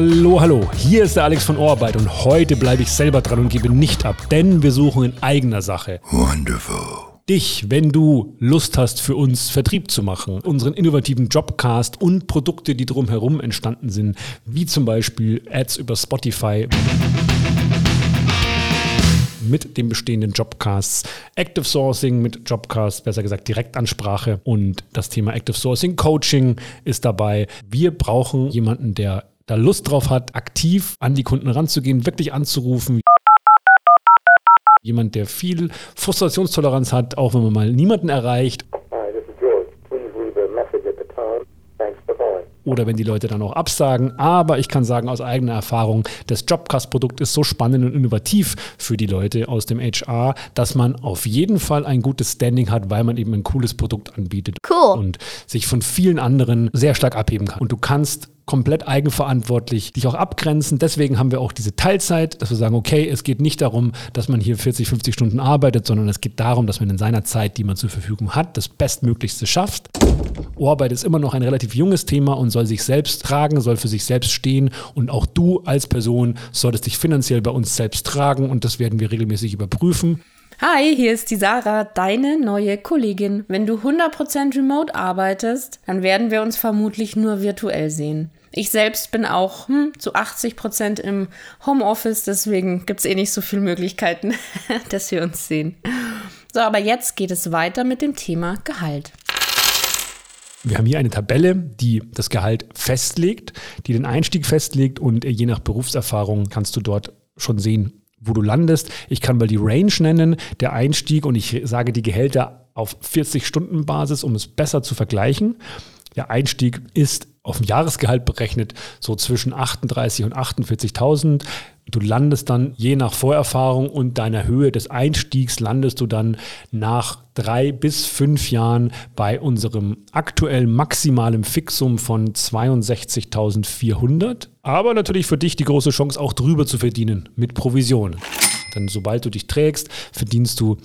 Hallo, hallo. Hier ist der Alex von Ohrarbeit und heute bleibe ich selber dran und gebe nicht ab, denn wir suchen in eigener Sache. Wonderful. Dich, wenn du Lust hast, für uns Vertrieb zu machen, unseren innovativen Jobcast und Produkte, die drumherum entstanden sind, wie zum Beispiel Ads über Spotify mit den bestehenden Jobcasts, Active Sourcing mit Jobcasts, besser gesagt Direktansprache und das Thema Active Sourcing Coaching ist dabei. Wir brauchen jemanden, der da Lust drauf hat, aktiv an die Kunden ranzugehen, wirklich anzurufen. Jemand, der viel Frustrationstoleranz hat, auch wenn man mal niemanden erreicht. Hi, this is George. Please leave a message at the tone. Thanks for calling. oder wenn die Leute dann auch absagen. Aber ich kann sagen aus eigener Erfahrung, das Jobcast-Produkt ist so spannend und innovativ für die Leute aus dem HR, dass man auf jeden Fall ein gutes Standing hat, weil man eben ein cooles Produkt anbietet Cool. und sich von vielen anderen sehr stark abheben kann. Und du kannst komplett eigenverantwortlich dich auch abgrenzen. Deswegen haben wir auch diese Teilzeit, dass wir sagen, okay, es geht nicht darum, dass man hier 40, 50 Stunden arbeitet, sondern es geht darum, dass man in seiner Zeit, die man zur Verfügung hat, das Bestmöglichste schafft. Ohrarbeit ist immer noch ein relativ junges Thema und soll sich selbst tragen, soll für sich selbst stehen. Und auch du als Person solltest dich finanziell bei uns selbst tragen und das werden wir regelmäßig überprüfen. Hi, hier ist die Sarah, deine neue Kollegin. Wenn du 100% remote arbeitest, dann werden wir uns vermutlich nur virtuell sehen. Ich selbst bin auch hm, zu 80% im Homeoffice, deswegen gibt es eh nicht so viele Möglichkeiten, dass wir uns sehen. So, aber jetzt geht es weiter mit dem Thema Gehalt. Wir haben hier eine Tabelle, die das Gehalt festlegt, die den Einstieg festlegt und je nach Berufserfahrung kannst du dort schon sehen, wo du landest. Ich kann mal die Range nennen, der Einstieg und ich sage die Gehälter auf 40-Stunden-Basis, um es besser zu vergleichen. Der Einstieg ist auf dem Jahresgehalt berechnet so zwischen 38 und 48.000. Du landest dann je nach Vorerfahrung und deiner Höhe des Einstiegs landest du dann nach drei bis fünf Jahren bei unserem aktuell maximalen Fixum von 62.400. Aber natürlich für dich die große Chance, auch drüber zu verdienen mit Provisionen. Denn sobald du dich trägst, verdienst du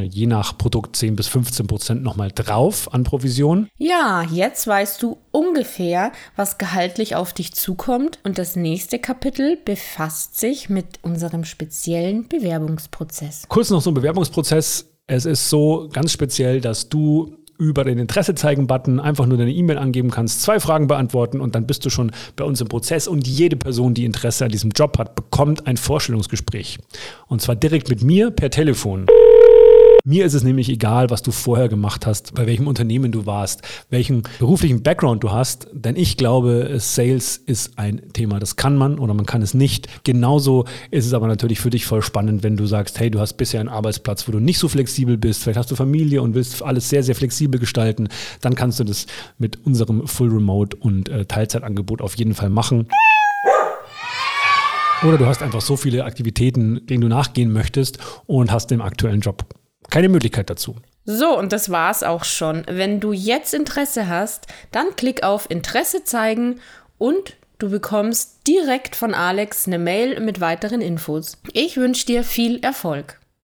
je nach Produkt 10 bis 15 Prozent nochmal drauf an Provision. Ja, jetzt weißt du ungefähr, was gehaltlich auf dich zukommt und das nächste Kapitel befasst sich mit unserem speziellen Bewerbungsprozess. Kurz noch so ein Bewerbungsprozess. Es ist so ganz speziell, dass du über den Interesse zeigen Button einfach nur deine E-Mail angeben kannst, zwei Fragen beantworten und dann bist du schon bei uns im Prozess und jede Person, die Interesse an diesem Job hat, bekommt ein Vorstellungsgespräch. Und zwar direkt mit mir per Telefon. Mir ist es nämlich egal, was du vorher gemacht hast, bei welchem Unternehmen du warst, welchen beruflichen Background du hast, denn ich glaube, Sales ist ein Thema, das kann man oder man kann es nicht. Genauso ist es aber natürlich für dich voll spannend, wenn du sagst, hey, du hast bisher einen Arbeitsplatz, wo du nicht so flexibel bist, vielleicht hast du Familie und willst alles sehr, sehr flexibel gestalten, dann kannst du das mit unserem Full Remote und äh, Teilzeitangebot auf jeden Fall machen. Oder du hast einfach so viele Aktivitäten, denen du nachgehen möchtest und hast im aktuellen Job keine Möglichkeit dazu. So, und das war's auch schon. Wenn du jetzt Interesse hast, dann klick auf Interesse zeigen und du bekommst direkt von Alex eine Mail mit weiteren Infos. Ich wünsche dir viel Erfolg.